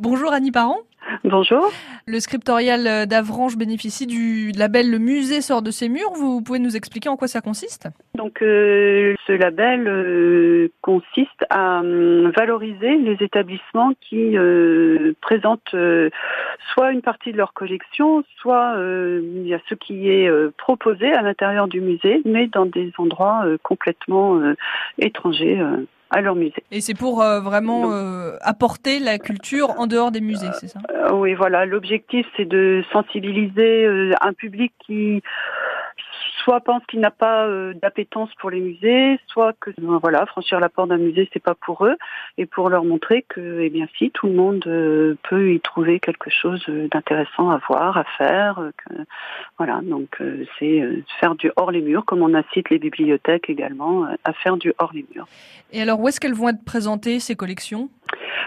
Bonjour Annie Parent. Bonjour. Le scriptorial d'Avranches bénéficie du label Le musée sort de ses murs. Vous pouvez nous expliquer en quoi ça consiste? Donc euh, ce label euh, consiste à euh, valoriser les établissements qui présentent soit une partie de leur collection, soit il y a ce qui est proposé à l'intérieur du musée, mais dans des endroits complètement étrangers à leur musée. Et c'est pour euh, vraiment euh, apporter la culture en dehors des musées, c'est ça? euh, Oui, voilà. L'objectif, c'est de sensibiliser un public qui soit pense qu'il n'a pas euh, d'appétence pour les musées, soit que euh, voilà, franchir la porte d'un musée c'est pas pour eux, et pour leur montrer que eh bien si tout le monde euh, peut y trouver quelque chose d'intéressant à voir, à faire, voilà donc c'est faire du hors les murs, comme on incite les bibliothèques également à faire du hors les murs. Et alors où est-ce qu'elles vont être présentées ces collections?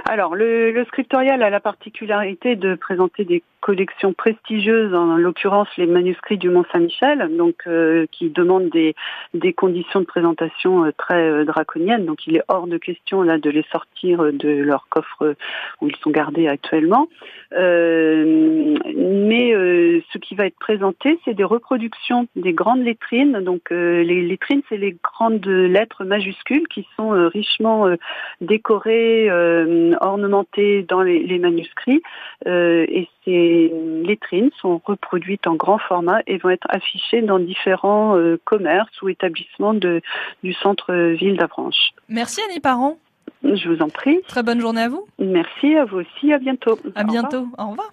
Alors, le, le, scriptorial a la particularité de présenter des collections prestigieuses, en l'occurrence les manuscrits du Mont Saint-Michel, donc euh, qui demandent des, des conditions de présentation euh, très euh, draconiennes. Donc, il est hors de question là de les sortir de leur coffre où ils sont gardés actuellement. ce qui va être présenté, c'est des reproductions des grandes lettrines. Donc, les lettrines, c'est les grandes lettres majuscules qui sont richement décorées ornementées dans les, manuscrits. Euh, et ces lettrines sont reproduites en grand format et vont être affichées dans différents euh, commerces ou établissements de, du centre-ville d'Avranches. Merci Annie Parent. Je vous en prie. Très bonne journée à vous. Merci à vous aussi. À bientôt. À bientôt. Au revoir.